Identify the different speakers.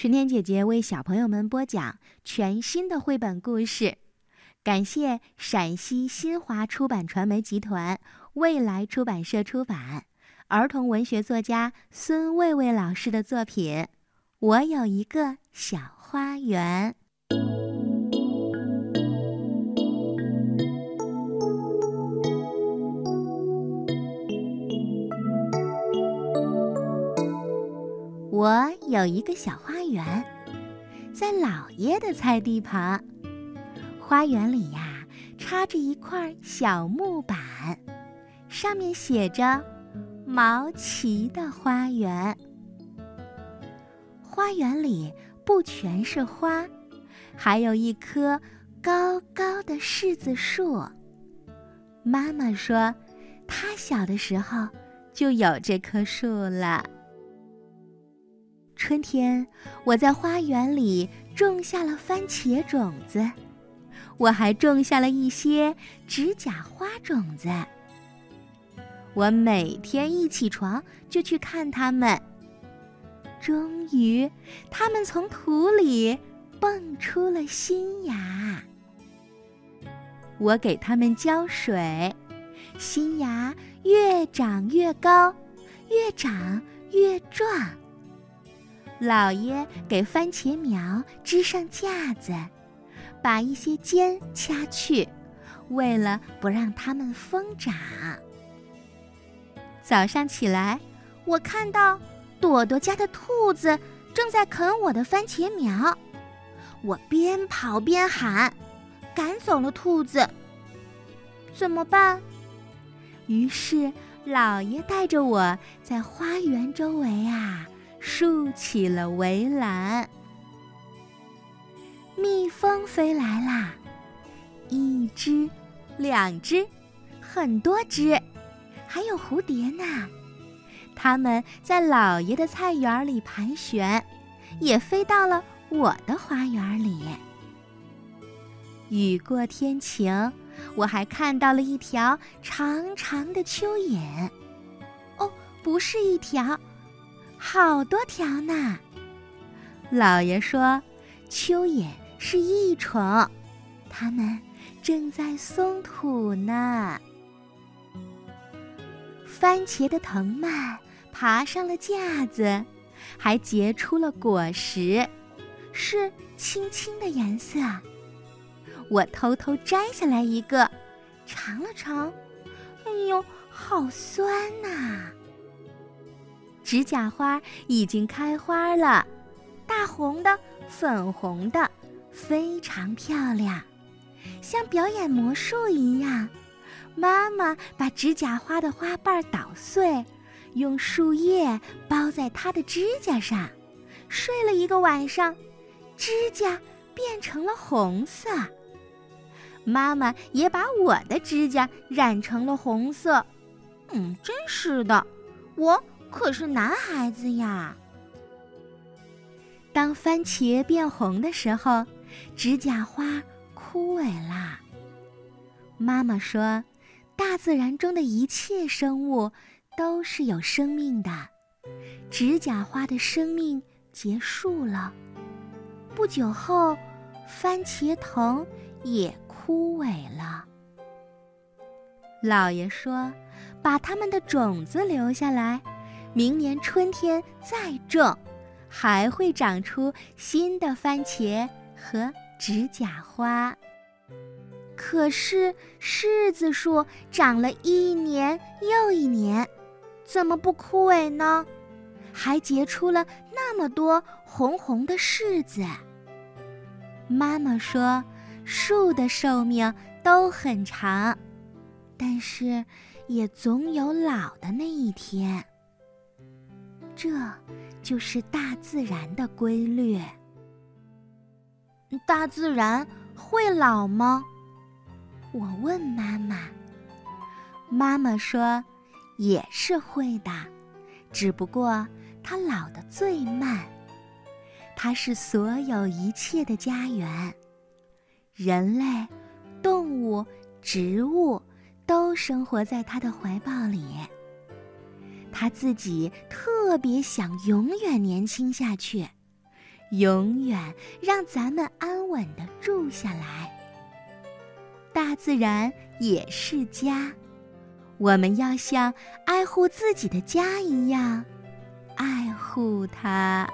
Speaker 1: 春天姐姐为小朋友们播讲全新的绘本故事，感谢陕西新华出版传媒集团、未来出版社出版，儿童文学作家孙卫卫老师的作品《我有一个小花园》。有一个小花园，在姥爷的菜地旁。花园里呀，插着一块小木板，上面写着“毛奇的花园”。花园里不全是花，还有一棵高高的柿子树。妈妈说，她小的时候就有这棵树了。春天，我在花园里种下了番茄种子，我还种下了一些指甲花种子。我每天一起床就去看它们。终于，它们从土里蹦出了新芽。我给它们浇水，新芽越长越高，越长越壮。老爷给番茄苗支上架子，把一些尖掐去，为了不让它们疯长。早上起来，我看到朵朵家的兔子正在啃我的番茄苗，我边跑边喊，赶走了兔子。怎么办？于是老爷带着我在花园周围啊。竖起了围栏。蜜蜂飞来啦，一只，两只，很多只，还有蝴蝶呢。它们在老爷的菜园里盘旋，也飞到了我的花园里。雨过天晴，我还看到了一条长长的蚯蚓。哦，不是一条。好多条呢。老爷说，蚯蚓是益虫，它们正在松土呢。番茄的藤蔓爬上了架子，还结出了果实，是青青的颜色。我偷偷摘下来一个，尝了尝，哎呦，好酸呐！指甲花已经开花了，大红的、粉红的，非常漂亮，像表演魔术一样。妈妈把指甲花的花瓣捣碎，用树叶包在它的指甲上，睡了一个晚上，指甲变成了红色。妈妈也把我的指甲染成了红色。嗯，真是的，我。可是男孩子呀。当番茄变红的时候，指甲花枯萎啦。妈妈说，大自然中的一切生物都是有生命的，指甲花的生命结束了。不久后，番茄藤也枯萎了。姥爷说，把它们的种子留下来。明年春天再种，还会长出新的番茄和指甲花。可是柿子树长了一年又一年，怎么不枯萎呢？还结出了那么多红红的柿子。妈妈说，树的寿命都很长，但是也总有老的那一天。这就是大自然的规律。大自然会老吗？我问妈妈。妈妈说，也是会的，只不过它老得最慢。它是所有一切的家园，人类、动物、植物都生活在它的怀抱里。他自己特别想永远年轻下去，永远让咱们安稳的住下来。大自然也是家，我们要像爱护自己的家一样爱护它。